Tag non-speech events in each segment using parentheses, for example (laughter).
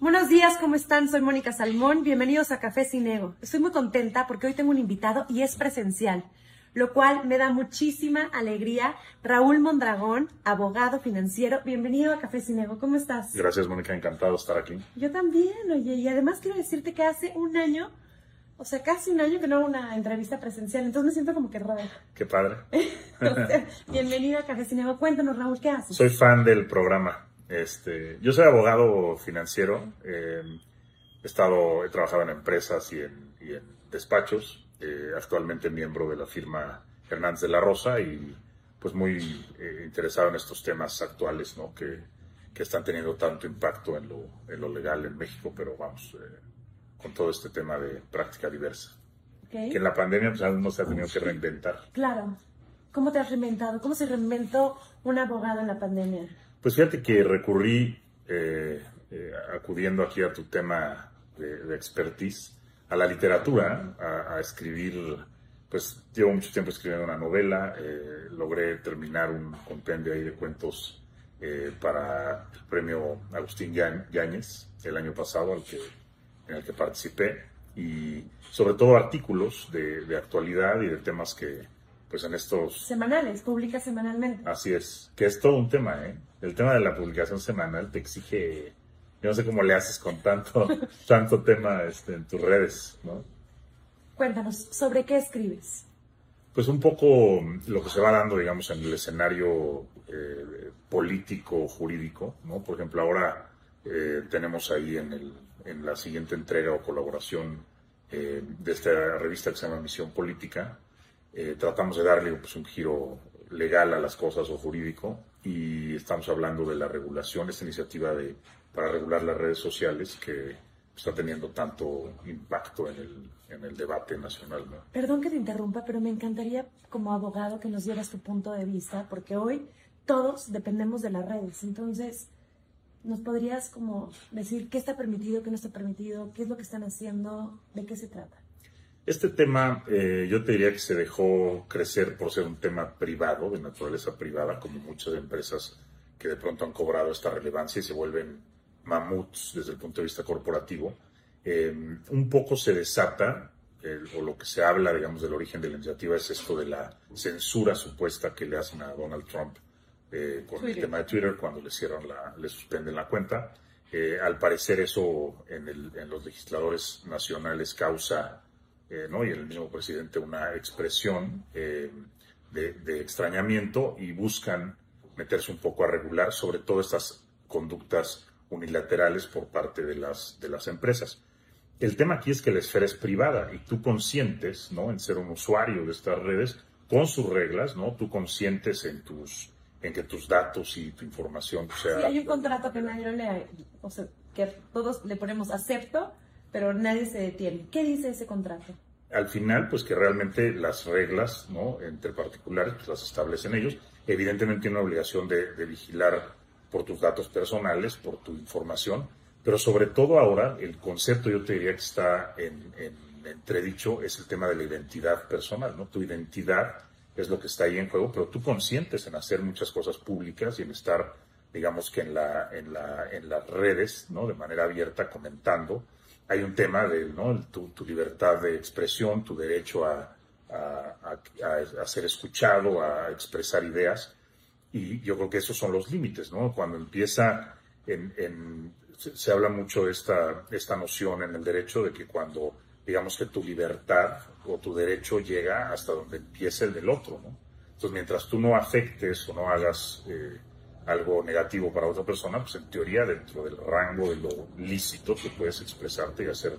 Buenos días, ¿cómo están? Soy Mónica Salmón. Bienvenidos a Café Sin Ego. Estoy muy contenta porque hoy tengo un invitado y es presencial, lo cual me da muchísima alegría. Raúl Mondragón, abogado financiero. Bienvenido a Café Sin Ego. ¿Cómo estás? Gracias, Mónica. Encantado de estar aquí. Yo también, oye. Y además quiero decirte que hace un año, o sea, casi un año que no hago una entrevista presencial, entonces me siento como que raro. Qué padre. (laughs) O sea, bienvenido a Café Sin Ego. Cuéntanos, Raúl, ¿qué haces? Soy fan del programa. Este, yo soy abogado financiero. eh, he estado, he trabajado en empresas y en, y en despachos. eh, actualmente miembro de la firma Hernández de la Rosa y pues muy eh, interesado en estos temas actuales, ¿no? Que, que están teniendo tanto impacto en lo, en lo legal en México, pero vamos, eh, con todo este tema de práctica diversa. Que en la pandemia pues uno se ha tenido que reinventar. Claro. ¿Cómo te has reinventado? ¿Cómo se reinventó un abogado en la pandemia? Pues fíjate que recurrí, eh, eh, acudiendo aquí a tu tema de, de expertise, a la literatura, a, a escribir, pues llevo mucho tiempo escribiendo una novela, eh, logré terminar un compendio ahí de cuentos eh, para el premio Agustín Yáñez el año pasado, al que, en el que participé, y sobre todo artículos de, de actualidad y de temas que, pues en estos Semanales, publica semanalmente. Así es, que es todo un tema, ¿eh? El tema de la publicación semanal te exige, yo no sé cómo le haces con tanto, (laughs) tanto tema este, en tus redes, ¿no? Cuéntanos, ¿sobre qué escribes? Pues un poco lo que se va dando, digamos, en el escenario eh, político, jurídico, ¿no? Por ejemplo, ahora eh, tenemos ahí en, el, en la siguiente entrega o colaboración eh, de esta revista que se llama Misión Política, tratamos de darle pues, un giro legal a las cosas o jurídico y estamos hablando de la regulación, esta iniciativa de, para regular las redes sociales que está teniendo tanto impacto en el, en el debate nacional, ¿no? Perdón que te interrumpa, pero me encantaría como abogado que nos dieras tu punto de vista, porque hoy todos dependemos de las redes. Entonces, ¿nos podrías como decir qué está permitido, qué no está permitido, qué es lo que están haciendo, de qué se trata? Este tema eh, yo te diría que se dejó crecer por ser un tema privado, de naturaleza privada, como muchas empresas que de pronto han cobrado esta relevancia y se vuelven mamuts desde el punto de vista corporativo. Eh, un poco se desata, o lo que se habla, digamos, del origen de la iniciativa es esto de la censura supuesta que le hacen a Donald Trump eh, con Twitter. el tema de Twitter cuando le cierran la, le suspenden la cuenta. Al parecer eso en, el- en los legisladores nacionales causa eh, ¿no? y el mismo presidente una expresión eh, de, de extrañamiento y buscan meterse un poco a regular sobre todo estas conductas unilaterales por parte de las, de las empresas. El tema aquí es que la esfera es privada y tú consientes ¿no? en ser un usuario de estas redes con sus reglas, ¿no? tú consientes en, tus, en que tus datos y tu información sea... Sí, hay un contrato que nadie lo lee, o sea, que todos le ponemos acepto, pero nadie se detiene. ¿Qué dice ese contrato? al final, pues que realmente las reglas, ¿no? Entre particulares, pues las establecen ellos. Evidentemente una obligación de, de vigilar por tus datos personales, por tu información, pero sobre todo ahora el concepto, yo te diría que está en, en entredicho, es el tema de la identidad personal, ¿no? Tu identidad es lo que está ahí en juego, pero tú consientes en hacer muchas cosas públicas y en estar, digamos que en, la, en, la, en las redes, ¿no? De manera abierta, comentando hay un tema de ¿no? Tu, tu libertad de expresión, tu derecho a, a- a- ser escuchado, a expresar ideas. Y yo creo que esos son los límites, ¿no? Cuando empieza, en, se habla mucho de esta, esta noción en el derecho de que cuando, digamos que tu libertad o tu derecho llega hasta donde empieza el del otro, ¿no? Entonces, mientras tú no afectes o no hagas eh, algo negativo para otra persona, pues en teoría dentro del rango de lo lícito tú puedes expresarte y hacer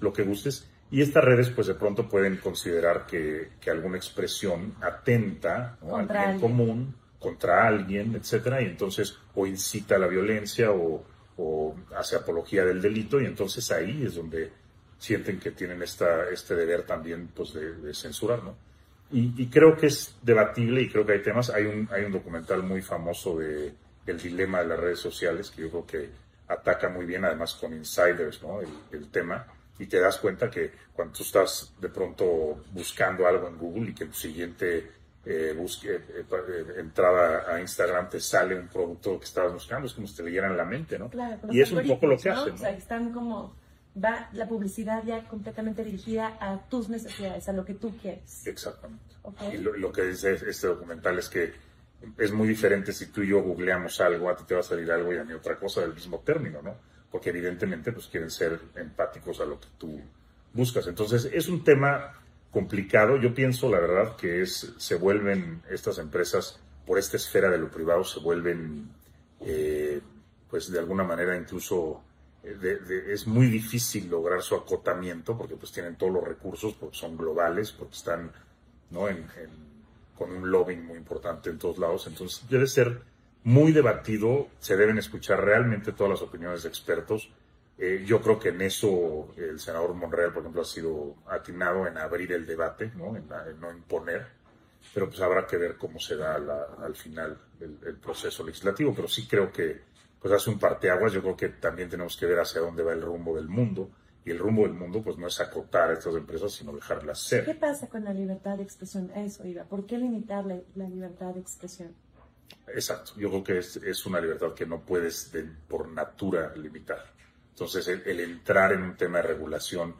lo que gustes. Y estas redes pues de pronto pueden considerar que, que alguna expresión atenta ¿no? al bien alguien. común, contra alguien, etcétera, y entonces o incita a la violencia o, o hace apología del delito, y entonces ahí es donde sienten que tienen esta, este deber también pues de, de censurar, ¿no? Y, y creo que es debatible y creo que hay temas. Hay un, hay un documental muy famoso de el dilema de las redes sociales que yo creo que ataca muy bien, además con insiders, ¿no? El, el tema. Y te das cuenta que cuando tú estás de pronto buscando algo en Google y que tu siguiente eh, busque, eh, eh, entrada a Instagram, te sale un producto que estabas buscando, es como si te leyeran la mente, ¿no? y es un poco lo que hacen. ¿no? O sea, están como, va la publicidad ya completamente dirigida a tus necesidades, a lo que tú quieres. Exactamente. Y lo, que dice este documental es que es muy diferente si tú y yo googleamos algo, a ti te va a salir algo y a mí otra cosa del mismo término, ¿no? Porque evidentemente pues quieren ser empáticos a lo que tú buscas. Entonces es un tema complicado. Yo pienso, la verdad, que es, se vuelven estas empresas, por esta esfera de lo privado, se vuelven, eh, pues de alguna manera incluso, eh, es muy difícil lograr su acotamiento porque pues tienen todos los recursos, porque son globales, porque están ¿no? con un lobbying muy importante en todos lados. Entonces debe ser muy debatido, se deben escuchar realmente todas las opiniones de expertos eh, yo creo que en eso el senador Monreal, por ejemplo, ha sido atinado en abrir el debate, ¿no? En, no imponer, pero pues habrá que ver cómo se da al final el, proceso legislativo, pero sí creo que pues hace un parteaguas, yo creo que también tenemos que ver hacia dónde va el rumbo del mundo, y el rumbo del mundo pues no es acotar a estas empresas, sino dejarlas ser. ¿Qué pasa con la libertad de expresión? Eso iba, ¿por qué limitar la, libertad de expresión? Exacto, yo creo que es, es una libertad que no puedes por natura limitar. Entonces, el, entrar en un tema de regulación,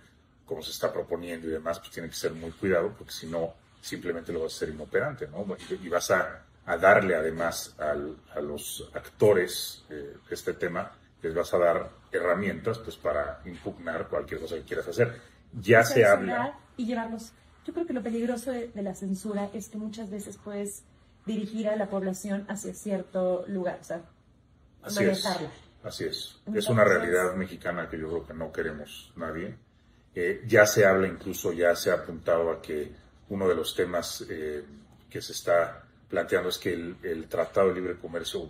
como se está proponiendo y demás, pues tiene que ser muy cuidado, porque si no, simplemente lo vas a hacer inoperante, ¿no? Y, vas a, darle además a los actores eh, este tema, les vas a dar herramientas pues para impugnar cualquier cosa que quieras hacer. Ya se habla. Y llevarlos. Yo creo que lo peligroso de, la censura es que muchas veces puedes dirigir a la población hacia cierto lugar, o sea, Así manejarla. Así es. es una realidad mexicana que yo creo que no queremos nadie. Eh, ya se habla, incluso ya se ha apuntado a que uno de los temas eh, que se está planteando es que el, Tratado de Libre Comercio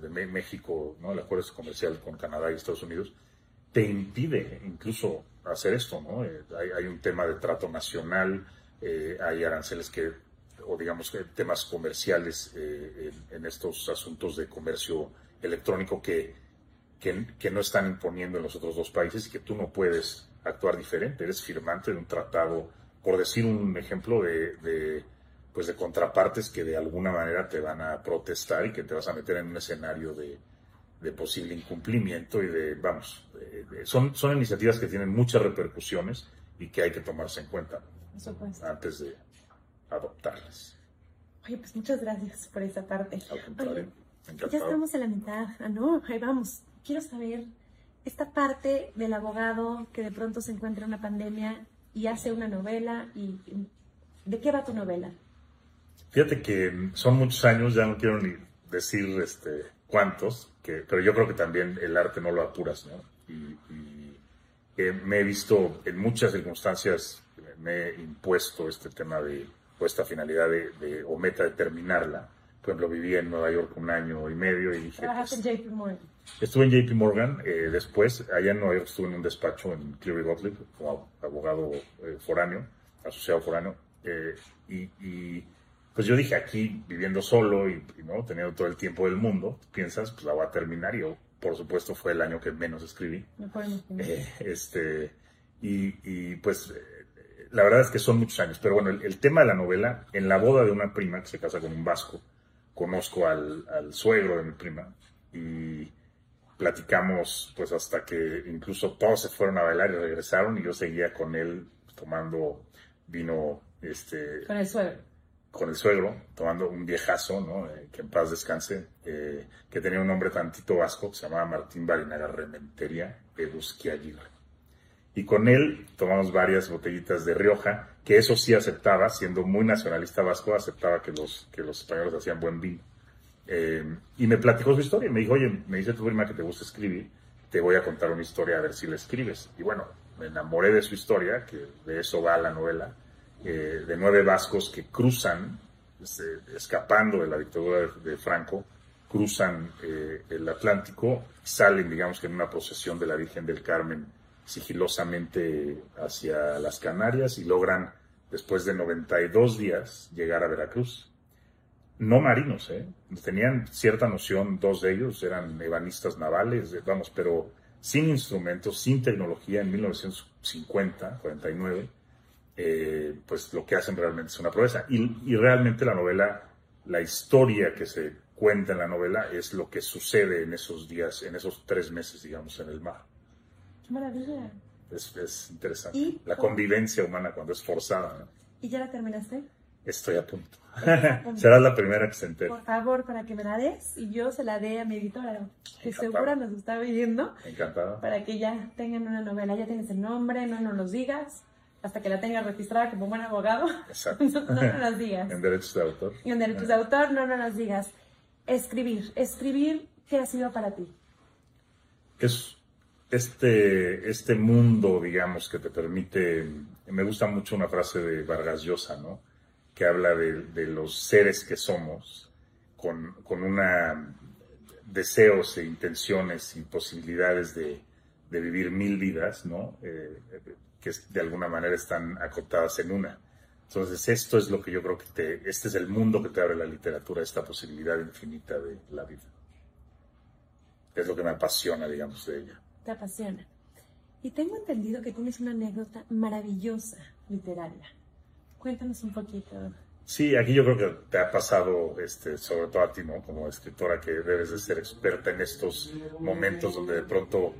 de, México, ¿no? el acuerdo comercial con Canadá y Estados Unidos, te impide incluso hacer esto. ¿no? Eh, hay, un tema de trato nacional, hay aranceles que, o digamos, temas comerciales en, en estos asuntos de comercio electrónico que que, no están imponiendo en los otros dos países y que tú no puedes actuar diferente. Eres firmante de un tratado, por decir un ejemplo de, pues de contrapartes que de alguna manera te van a protestar y que te vas a meter en un escenario de, posible incumplimiento y de, vamos, son, son iniciativas que tienen muchas repercusiones y que hay que tomarse en cuenta antes de adoptarlas. Oye, pues muchas gracias por esa parte. ya estamos en la mitad. Ah, no, ahí vamos quiero saber esta parte del abogado que de pronto se encuentra en una pandemia y hace una novela y ¿de qué va tu novela? Fíjate que son muchos años, ya no quiero ni decir este, cuántos, que, pero yo creo que también el arte no lo apuras, ¿no? Y, me he visto en muchas circunstancias, me he impuesto este tema de, o esta finalidad de, o meta de terminarla. Por ejemplo, viví en Nueva York un año y medio y dije... Trabajaste pues, en JP Morgan. Estuve en JP Morgan, eh, después, allá en Nueva York estuve en un despacho en Cleary Gottlieb como abogado eh, foráneo, asociado foráneo, eh, y, pues yo dije aquí, viviendo solo y, ¿no? teniendo todo el tiempo del mundo, piensas, pues la voy a terminar y yo, por supuesto, fue el año que menos escribí. este, y, pues la verdad es que son muchos años, pero bueno, el, tema de la novela, en la boda de una prima que se casa con un vasco, conozco al, al suegro de mi prima y platicamos pues hasta que incluso todos se fueron a bailar y regresaron y yo seguía con él tomando vino este con el suegro con el suegro tomando un viejazo no eh, que en paz descanse eh, que tenía un nombre tantito vasco que se llamaba Martín Barinaga Rementería Aguirre y con él tomamos varias botellitas de Rioja que eso sí aceptaba siendo muy nacionalista vasco aceptaba que los que los españoles hacían buen vino eh, y me platicó su historia. Me dijo, oye, me dice tu prima que te gusta escribir, te voy a contar una historia a ver si la escribes. Y bueno, me enamoré de su historia, que de eso va la novela, eh, de nueve vascos que cruzan, este, escapando de la dictadura de, Franco, cruzan eh, el Atlántico, salen, digamos que en una procesión de la Virgen del Carmen sigilosamente hacia las Canarias y logran, después de 92 días, llegar a Veracruz no marinos, ¿eh? tenían cierta noción, dos de ellos eran ebanistas navales, vamos, pero sin instrumentos, sin tecnología en 1950, 49, eh, pues lo que hacen realmente es una proeza. Y, y, realmente la novela, la historia que se cuenta en la novela es lo que sucede en esos días, en esos tres meses, digamos, en el mar. ¡Qué maravilla! Es, es interesante. la convivencia humana cuando es forzada. ¿Y ya la terminaste? Estoy a punto. (laughs) (laughs) Serás la primera que se entere. Por favor, para que me la des y yo se la dé a mi editora, que segura nos está viendo. Encantado. Para que ya tengan una novela. Ya tienes el nombre, no nos los digas. Hasta que la tenga registrada como buen abogado. Exacto. (laughs) no, no nos digas. en derechos de autor. Y en derechos de autor, no nos las digas. Escribir. Escribir, ¿qué ha sido para ti? Es este, este mundo, digamos, que te permite. Me gusta mucho una frase de Vargas Llosa, ¿no? que habla de, los seres que somos, con, con una deseos e intenciones y posibilidades de, vivir mil vidas, ¿no? Eh, que de alguna manera están acotadas en una. Entonces, esto es lo que yo creo que te, este es el mundo que te abre la literatura, esta posibilidad infinita de la vida. Es lo que me apasiona, digamos, de ella. Te apasiona. Y tengo entendido que tienes una anécdota maravillosa literaria. Cuéntanos un poquito. Sí, aquí yo creo que te ha pasado, este, sobre todo a ti, ¿no? Como escritora, que debes de ser experta en estos momentos donde de pronto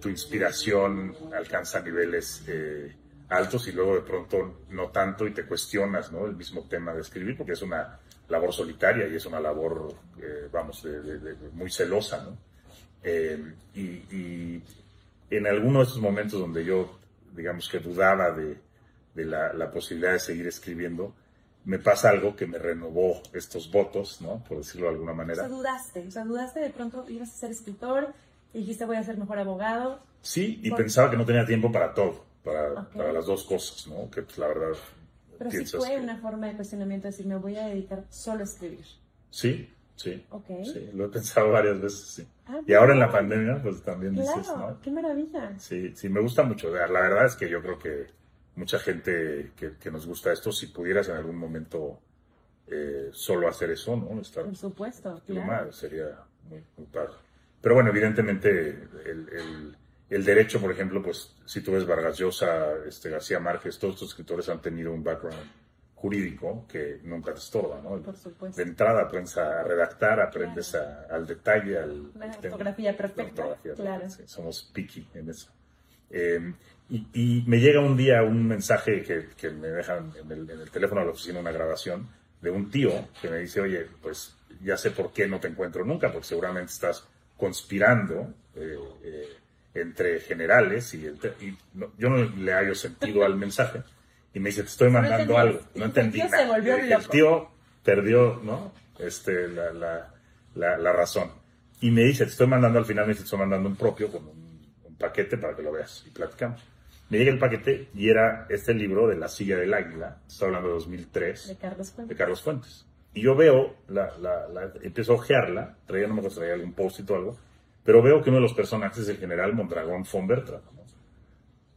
tu inspiración alcanza niveles eh, altos y luego de pronto no tanto y te cuestionas, ¿no? El mismo tema de escribir, porque es una labor solitaria y es una labor, eh, vamos, muy celosa, ¿no? Eh, y, en alguno de esos momentos donde yo, digamos que dudaba de de la, posibilidad de seguir escribiendo, me pasa algo que me renovó estos votos, ¿no? Por decirlo de alguna manera. O sea, dudaste, o sea, dudaste de pronto ibas a ser escritor, y dijiste voy a ser mejor abogado. Sí, y pensaba que no tenía tiempo para todo, para, para las dos cosas, ¿no? Que pues la verdad... Pero sí fue una forma de cuestionamiento, decir, me voy a dedicar solo a escribir. Sí, sí. Sí, lo he pensado varias veces, sí. Ah, y ahora en la pandemia, pues también claro, dices, ¿no? qué maravilla. Sí, sí, me gusta mucho. La verdad es que yo creo que mucha gente que, nos gusta esto, si pudieras en algún momento eh, solo hacer eso, ¿no? Estar Por supuesto, claro. sería muy, muy padre. Pero bueno, evidentemente el, derecho, por ejemplo, pues si tú ves Vargas Llosa, este, García Márquez, todos estos escritores han tenido un background jurídico que nunca te estorba, ¿no? Por supuesto. De entrada aprendes a redactar, aprendes al detalle, al... La ortografía perfecta, claro. somos picky en eso. Eh, y, me llega un día un mensaje que, me dejan en el, teléfono de la oficina, una grabación de un tío que me dice, oye, pues ya sé por qué no te encuentro nunca, porque seguramente estás conspirando eh, eh, entre generales y, yo no le hallo sentido al mensaje. Y me dice, te estoy mandando algo. No entendí el tío nada. el tío perdió ¿no? este, la, la, razón. Y me dice, te estoy mandando al final, me dice, te estoy mandando un propio con un, un paquete para que lo veas y platicamos me llega el paquete y era este libro de La silla del águila, estoy hablando de 2003. De Carlos Fuentes. De Carlos Fuentes. Y yo veo, la, la, empiezo a ojearla, traía, no me acuerdo, traía algún post o algo, pero veo que uno de los personajes es el general Mondragón von Bertrand.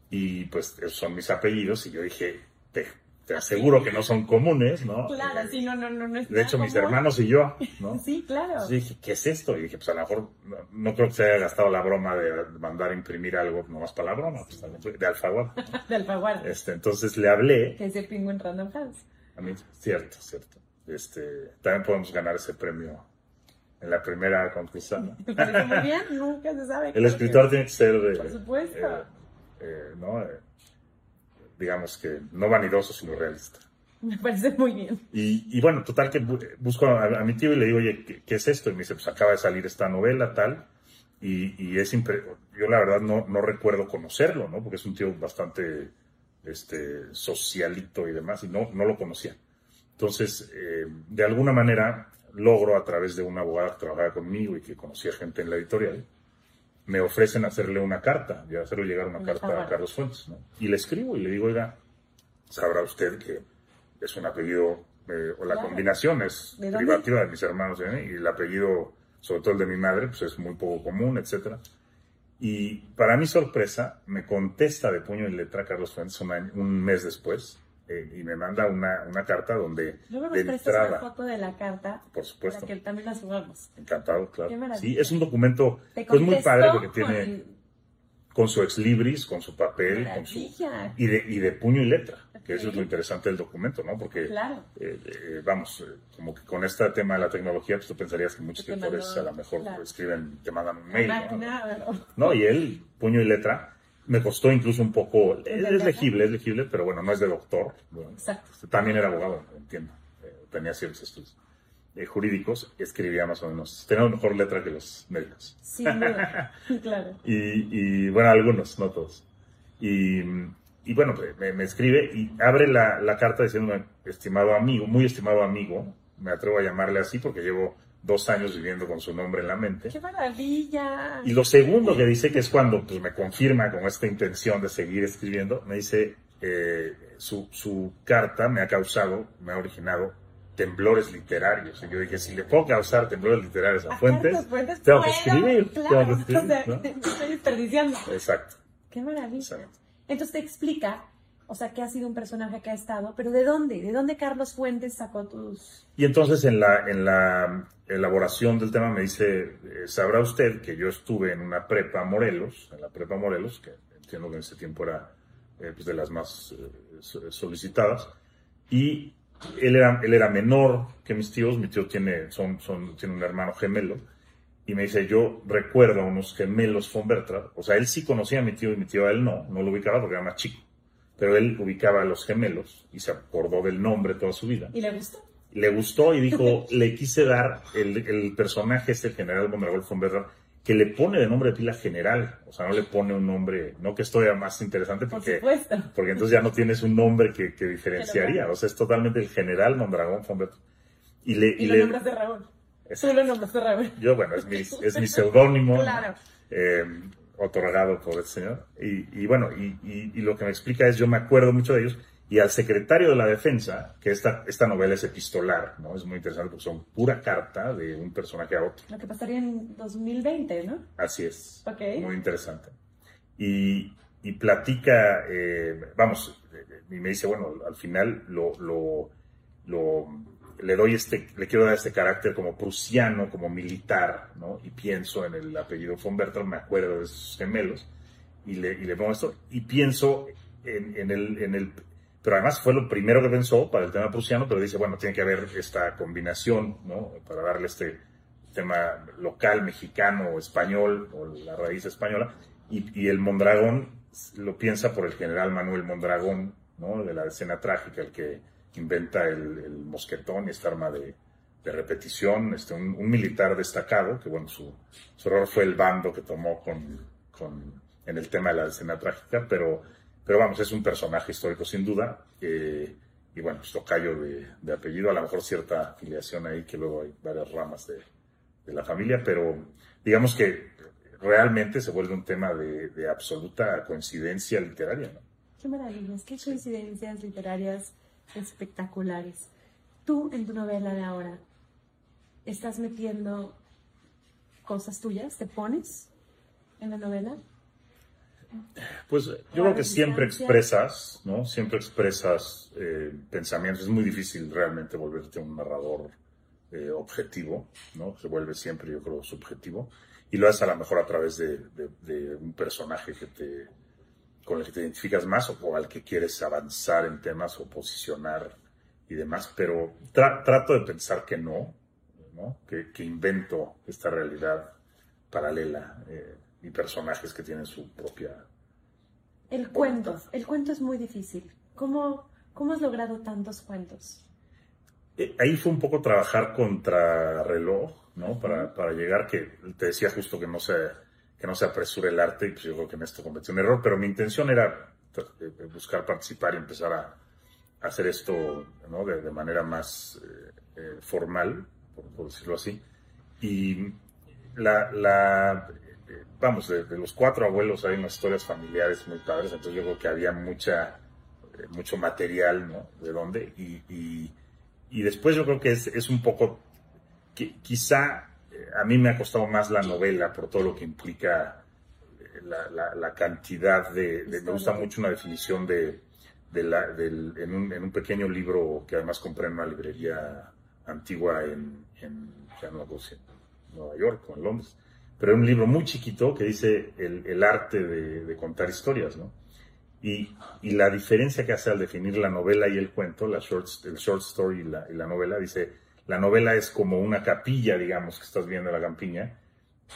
Y pues esos son mis apellidos y yo dije, te, te aseguro que no son comunes, ¿no? Claro, sí, no, no, no. no de hecho, mis hermanos y yo, ¿no? (laughs) sí, claro. Entonces dije, ¿qué es esto? Y dije, pues a lo mejor no, creo que se haya gastado la broma de mandar a imprimir algo nomás para la broma, pues, de Alfaguara. (laughs) de Alfaguara. Este, entonces le hablé. Que es el Penguin Random House. A mí, cierto, cierto. Este, también podemos ganar ese premio en la primera concurso, ¿no? (laughs) muy bien, nunca se sabe. El escritor tiene que ser de... Por supuesto. Eh, eh, ¿no? Eh, digamos que no vanidoso, sino realista. Me parece muy bien. Y, bueno, total que busco a, mi tío y le digo, oye, ¿qué, es esto? Y me dice, pues acaba de salir esta novela, tal. Y, es yo la verdad no, no recuerdo conocerlo, ¿no? Porque es un tío bastante este, socialito y demás, y no, no lo conocía. Entonces, eh, de alguna manera, logro a través de una abogada que trabajaba conmigo y que conocía gente en la editorial, me ofrecen hacerle una carta, ya hacerle llegar una carta a Carlos Fuentes, ¿no? Y le escribo y le digo, oiga, sabrá usted que es un apellido, eh, o la combinación es privativa de mis hermanos y el apellido, sobre todo el de mi madre, pues es muy poco común, etcétera. Y para mi sorpresa, me contesta de puño y letra Carlos Fuentes un mes después, eh, y me manda una, una carta donde Luego nos entrada, una foto de la carta por supuesto para que también la subamos encantado claro sí es un documento pues muy padre porque tiene con su ex libris, con su papel, con su, y, de, y de puño y letra, que eso es lo interesante del documento, ¿no? Porque, claro. Eh, eh, vamos, eh, como que con este tema de la tecnología, pues tú pensarías que muchos escritores a lo mejor escriben, te mandan un mail, ¿no? ¿no? y él, puño y letra, me costó incluso un poco, es, legible, es legible, pero bueno, no es de doctor. Exacto. También era abogado, entiendo, tenía ciertos estudios. jurídicos, escribía más o menos, tenía una mejor letra que los médicos. Sí, (laughs) claro. y, bueno, algunos, no todos. Y, y bueno, pues, me, escribe y abre la, la carta diciéndome, estimado amigo, muy estimado amigo, me atrevo a llamarle así porque llevo dos años viviendo con su nombre en la mente. ¡Qué maravilla! Y lo segundo que dice, que es cuando pues, me confirma con esta intención de seguir escribiendo, me dice, eh, su, su carta me ha causado, me ha originado temblores literarios. Y yo dije, si le puedo causar temblores literarios a (laughs) Fuentes, tengo que escribir. tengo que escribir (laughs) estoy desperdiciando. Exacto. Qué maravilla. Entonces te explica, o sea, que ha sido un personaje que ha estado, pero ¿de dónde? ¿De dónde Carlos Fuentes sacó tus...? Y entonces en la, en la elaboración del tema me dice, eh, sabrá usted que yo estuve en una prepa Morelos, en la prepa Morelos, que entiendo que en ese tiempo era eh, pues de las más eh, solicitadas, y él era, él era menor que mis tíos, mi tío tiene, son, son, tiene un hermano gemelo, y me dice, yo recuerdo a unos gemelos von Bertrand, o sea, él sí conocía a mi tío y mi tío a él no, no lo ubicaba porque era más chico, pero él ubicaba a los gemelos y se acordó del nombre toda su vida. ¿Y le gustó? Le gustó y dijo, (laughs) le quise dar el, el personaje este, general Mondragón von Bertrand, que le pone de nombre de pila general, o sea, no le pone un nombre, no que esto más interesante porque, porque entonces ya no tienes un nombre que, que diferenciaría, o sea, es totalmente el general Mondragón von Bertrand. Y, le, y, lo nombras de Raúl. Tú lo nombraste Raúl. Yo, bueno, es mi, es mi (laughs) seudónimo. claro. Eh, otorgado por el señor. Y, y bueno, y, y, lo que me explica es, yo me acuerdo mucho de ellos, y al secretario de la defensa, que esta, esta novela es epistolar, ¿no? Es muy interesante porque son pura carta de un personaje a otro. Lo que pasaría en 2020, ¿no? Así es. Ok. Muy interesante. Y, y platica, eh, vamos, y me dice, bueno, al final lo, lo, lo, le doy este, le quiero dar este carácter como prusiano, como militar, ¿no? Y pienso en el apellido von Bertolt, me acuerdo de sus gemelos, y le, y le pongo esto, y pienso en, en el, en el pero además fue lo primero que pensó para el tema prusiano, pero dice, bueno, tiene que haber esta combinación, ¿no? Para darle este tema local, mexicano o español, o la raíz española, y, el Mondragón lo piensa por el general Manuel Mondragón, ¿no? De la escena trágica, el que inventa el, mosquetón y esta arma de, repetición, este, un, militar destacado, que bueno, su, error fue el bando que tomó con, con, en el tema de la escena trágica, pero pero vamos, es un personaje histórico sin duda. y bueno, pues tocayo de, de, apellido, a lo mejor cierta afiliación ahí, que luego hay varias ramas de, de la familia, pero digamos que realmente se vuelve un tema de, de absoluta coincidencia literaria. ¿no? Qué maravillas, qué coincidencias literarias espectaculares. Tú en tu novela de ahora estás metiendo cosas tuyas, te pones en la novela. Pues yo creo que siempre expresas, ¿no? Siempre expresas eh, pensamientos. Es muy difícil realmente volverte un narrador eh, objetivo, ¿no? Se vuelve siempre, yo creo, subjetivo. Y lo haces a lo mejor a través de, un personaje que te, con el que te identificas más o, al que quieres avanzar en temas o posicionar y demás. Pero trato de pensar que no, ¿no? Que, invento esta realidad paralela. Eh, y personajes que tienen su propia... El cuento, el cuento es muy difícil. ¿Cómo, cómo has logrado tantos cuentos? Eh, ahí fue un poco trabajar contra reloj, ¿no? Para, para llegar, que te decía justo que no se, que no se apresure el arte, y pues yo creo que en esto cometí un error, pero mi intención era eh, buscar participar y empezar a, hacer esto ¿no? de, manera más eh, formal, por, decirlo así. Y la, la, vamos, de, los cuatro abuelos hay unas historias familiares muy padres, entonces yo creo que había mucha, eh, mucho material, ¿no? De dónde. Y, y, después yo creo que es, es un poco, que, quizá eh, a mí me ha costado más la novela por todo lo que implica eh, la, la, cantidad de, Me gusta mucho una definición de, de la, del, en, un, en, un, pequeño libro que además compré en una librería antigua en, en, ya no en Nueva York o en Londres pero era un libro muy chiquito que dice el, el arte de, de, contar historias, ¿no? Y, y, la diferencia que hace al definir la novela y el cuento, la short, el short story y la, y la novela, dice, la novela es como una capilla, digamos, que estás viendo en la campiña,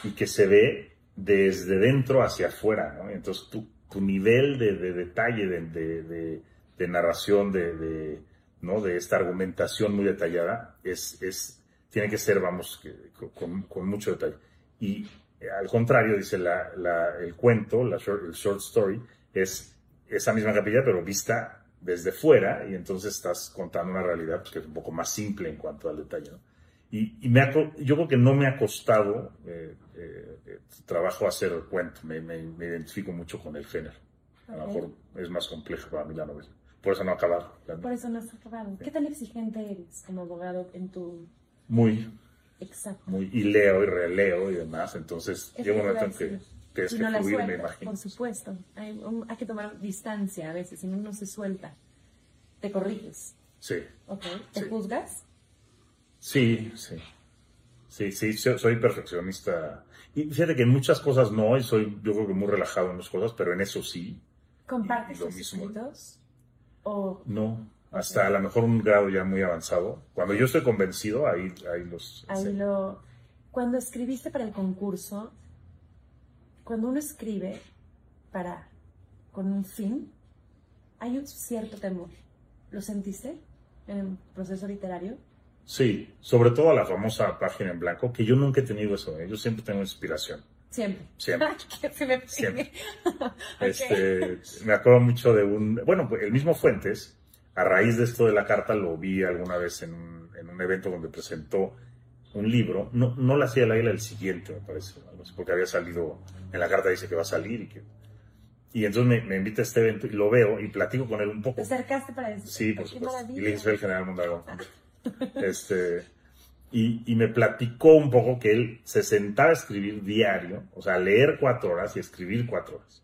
y que se ve desde dentro hacia afuera, ¿no? Entonces tu, tu nivel de, de detalle, de, de, narración, de, ¿no? de esta argumentación muy detallada, es, es, tiene que ser, vamos, con, con mucho detalle. Y eh, al contrario, dice la, la, el cuento, la short, el short story, es esa misma capilla, pero vista desde fuera, y entonces estás contando una realidad pues, que es un poco más simple en cuanto al detalle. ¿no? Y, y me ha, yo creo que no me ha costado eh, eh, trabajo hacer el cuento, me, me, me, identifico mucho con el género. A lo mejor es más complejo para mí la novela. Por eso no ha acabado. Por eso no has acabado. ¿Qué tan exigente eres como abogado en tu... Muy, Exacto. muy, y leo y releo y demás, entonces Es llega un momento en que tienes si que no la fluir, me imagino. Por supuesto. Hay, un- hay que tomar distancia a veces, si no, no se suelta. Te corriges, Sí, ¿ok? ¿Te Sí. juzgas? sí, sí. Sí, sí, so- soy perfeccionista. Y fíjate que en muchas cosas no, y soy yo creo que muy relajado en muchas cosas, pero en eso sí, ¿Compartes Lo tus mismo. escritos? ¿O no. Hasta a lo mejor un grado ya muy avanzado. Cuando yo estoy convencido, ahí, ahí los... ahí sí. lo... Cuando escribiste para el concurso, cuando uno escribe para... con un fin, hay un cierto temor. ¿Lo sentiste en el proceso literario? Sí, sobre todo a la famosa página en blanco, que yo nunca he tenido eso, ¿eh? yo siempre tengo inspiración. Siempre. Siempre. (laughs) Se me. Siempre. (laughs) Este, me acuerdo mucho de un, bueno, pues, el mismo Fuentes, a raíz de esto de la carta, lo vi alguna vez en un, en un evento donde presentó un libro, no, no la hacía el águila el siguiente, me parece, porque había salido, en la carta dice que va a salir y que... Y entonces me, me invita a este evento y lo veo y platico con él un poco. Te acercaste para decir. Sí, por "Qué supuesto. maravilla". Y le soy el general Mondragón. (laughs) Este, y, y me platicó un poco que él se sentaba a escribir diario, o sea, leer cuatro horas y escribir cuatro horas.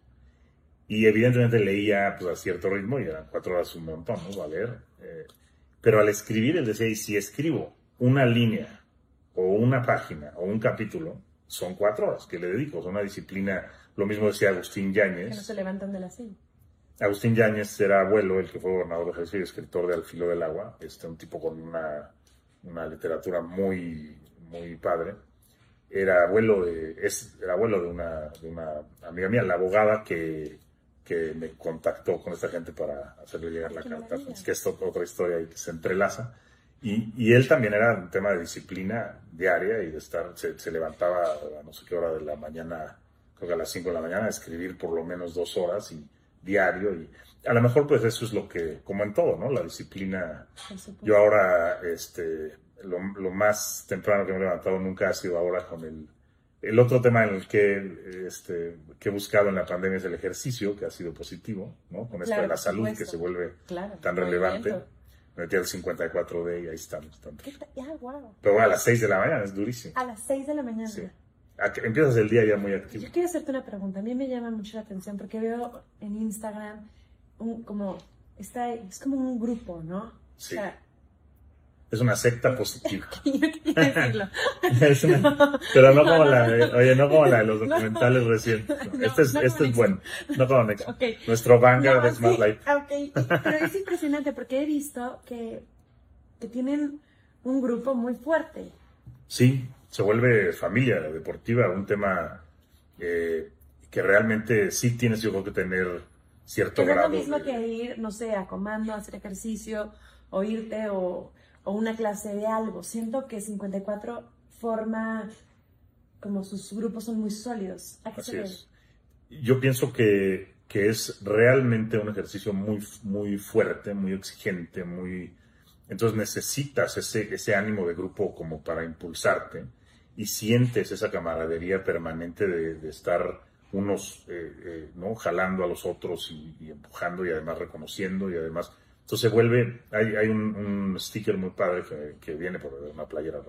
Y evidentemente leía pues, a cierto ritmo y eran cuatro horas un montón, ¿no? A leer. Eh, pero al escribir, él decía, y si escribo una línea o una página o un capítulo, son cuatro horas que le dedico, es una disciplina. Lo mismo decía Agustín Que Yáñez. no se levantan de la silla. Agustín Yáñez era abuelo, el que fue gobernador de Jalisco y escritor de Al filo del agua, este, un tipo con una, una literatura muy, muy padre. Era abuelo de, es, era abuelo de una, de una amiga mía, la abogada que, que me contactó con esta gente para hacerle llegar la Qué carta, maravilla. es que es otra historia que se entrelaza. Y, y él también era un tema de disciplina diaria y de estar, se, se levantaba a no sé qué hora de la mañana, creo que a las 5 de la mañana, a escribir por lo menos dos horas y diario. Y a lo mejor pues eso es lo que, como en todo, ¿no? La disciplina. Yo ahora, este, lo, lo más temprano que me he levantado nunca ha sido ahora con el, el otro tema en el que, este, que he buscado en la pandemia es el ejercicio, que ha sido positivo, ¿no? Con esto Claro, de la salud que se vuelve Claro. tan relevante. Me metí al 54D y ahí estamos. tanto. ¿Qué ta- Ya, wow. Pero bueno, a las 6 de la mañana es durísimo. A las 6 de la mañana. Sí. Empiezas el día ya muy activo. Yo quiero hacerte una pregunta. A mí me llama mucho la atención porque veo en Instagram un, como está es como un grupo, ¿no? Sí. O sea, Es una secta positiva. (laughs) yo quería decirlo. (laughs) Es una- pero no como la de, oye, no como la de los documentales recientes. No, este es, este es bueno. No como Nexo. Ok. Nuestro Vanguard es más light. Pero es impresionante porque he visto que, que tienen un grupo muy fuerte. Sí, se vuelve familia deportiva, un tema eh, que realmente sí tienes yo creo que tener cierto Que no es lo grado. mismo de- que ir, no sé, a comando, a hacer ejercicio, o irte, o, o una clase de algo. Siento que 54 forma, como sus grupos son muy sólidos. ¿A qué Así se es. Yo pienso que, que es realmente un ejercicio muy, muy fuerte, muy exigente, muy... Entonces necesitas ese, ese ánimo de grupo como para impulsarte y sientes esa camaradería permanente de, de estar unos eh, eh, ¿no? jalando a los otros y, y empujando y además reconociendo y además... Entonces se vuelve, hay, un, sticker muy padre que, viene por una playera.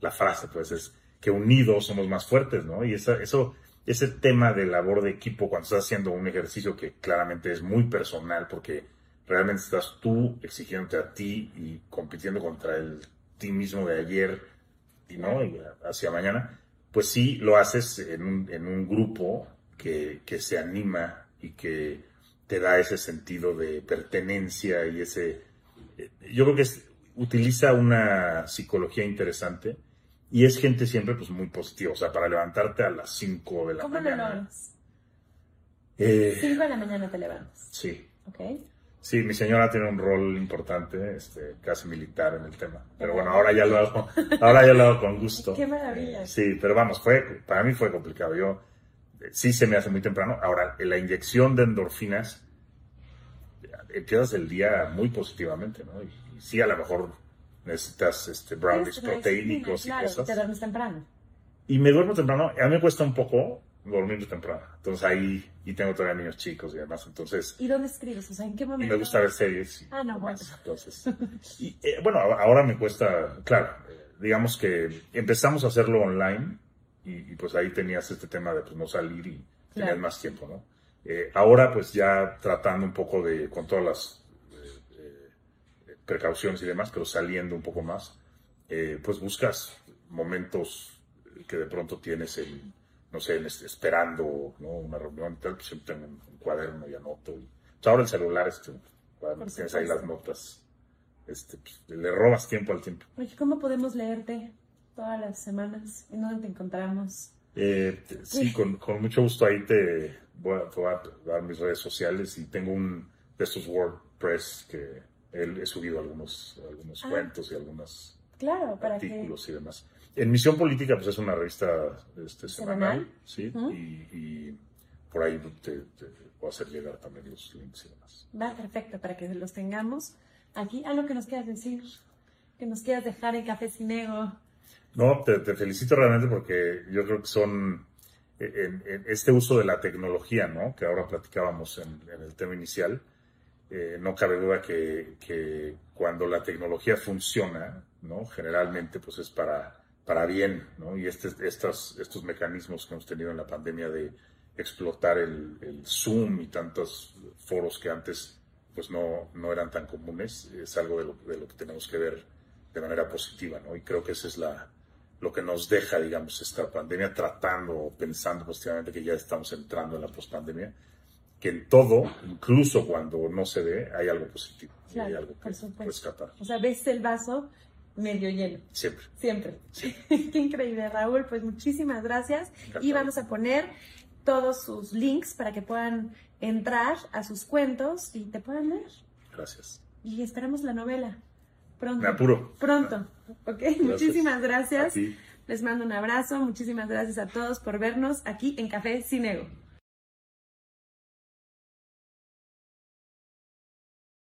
La frase pues es que unidos somos más fuertes, ¿no? Y esa, eso, ese tema de labor de equipo cuando estás haciendo un ejercicio que claramente es muy personal porque realmente estás tú exigiéndote a ti y compitiendo contra el ti mismo de ayer y no y hacia mañana pues sí lo haces en un, en un grupo que, que se anima y que te da ese sentido de pertenencia y ese... Yo creo que es, utiliza una psicología interesante y es gente siempre pues muy positiva, o sea, para levantarte a las 5 de la ¿Cómo mañana. lo logras? Eh, 5 de la mañana te levantas. sí, ¿Ok? sí, mi señora tiene un rol importante, este, casi militar en el tema. Pero bueno, ahora ya lo hago, ahora ya lo hago con gusto. Qué maravilla. Eh, sí, pero vamos, fue, para mí fue complicado. Yo, eh, sí se me hace muy temprano. Ahora, la inyección de endorfinas, eh, empiezas el día muy positivamente, ¿no? Y, y sí, a lo mejor necesitas este, brownies proteínicos y claro, cosas. Te duermes temprano. Y me duermo temprano. A mí me cuesta un poco dormir temprano. Entonces ahí, y tengo todavía niños chicos y demás. Entonces, ¿Y dónde escribes? O sea, ¿en qué y momento? me gusta ver series. y Ah, no, bueno. Entonces, y, eh, bueno, ahora me cuesta, claro, eh, digamos que empezamos a hacerlo online y, y, pues ahí tenías este tema de pues, no salir y tener Claro. más tiempo, ¿no? Eh, ahora pues ya tratando un poco de, con todas las eh, eh, precauciones y demás, pero saliendo un poco más, eh, pues buscas momentos que de pronto tienes en, no sé, en esperando ¿no? una reunión y tal, pues siempre tengo un, un cuaderno y anoto. Y, pues, ahora el celular, este, cuaderno, Por tienes ahí las notas, este, pues, le robas tiempo al tiempo. Oye, ¿cómo podemos leerte todas las semanas? ¿En dónde te encontramos? Eh, sí, con, con mucho gusto ahí te voy, a, te voy a dar mis redes sociales y tengo un de estos WordPress que él, he subido algunos, algunos Ah. cuentos y algunos Claro, para que... artículos y demás. En Misión Política, pues es una revista este, semanal, ¿Semanal? ¿sí? Ujú. y, y por ahí te, te puedo hacer llegar también los links y demás. Va perfecto para que los tengamos aquí. Algo que nos quieras decir, que nos quieras dejar en Café Sin Ego. No, te, felicito realmente porque yo creo que son en, en este uso de la tecnología, ¿no? Que ahora platicábamos en, el tema inicial. eh, no cabe duda que, que cuando la tecnología funciona, ¿no? Generalmente, pues es para, para bien, ¿no? Y este, estas, estos mecanismos que hemos tenido en la pandemia de explotar el, el Zoom y tantos foros que antes, pues no, no eran tan comunes, es algo de lo, de lo que tenemos que ver de manera positiva, ¿no? Y creo que esa es la, lo que nos deja, digamos, esta pandemia, tratando o pensando positivamente que ya estamos entrando en la pospandemia, que en todo, incluso cuando no se ve, hay algo positivo, Claro, hay algo que rescatar, O sea, ves el vaso medio lleno, siempre. siempre. (laughs) Qué increíble, Raúl. Pues muchísimas gracias. Y vamos a poner todos sus links para que puedan entrar a sus cuentos y te puedan leer. Gracias. Y esperamos la novela. Pronto. Me apuro. Pronto. Ok, muchísimas gracias. Les mando un abrazo. Muchísimas gracias a todos por vernos aquí en Café Sin Ego.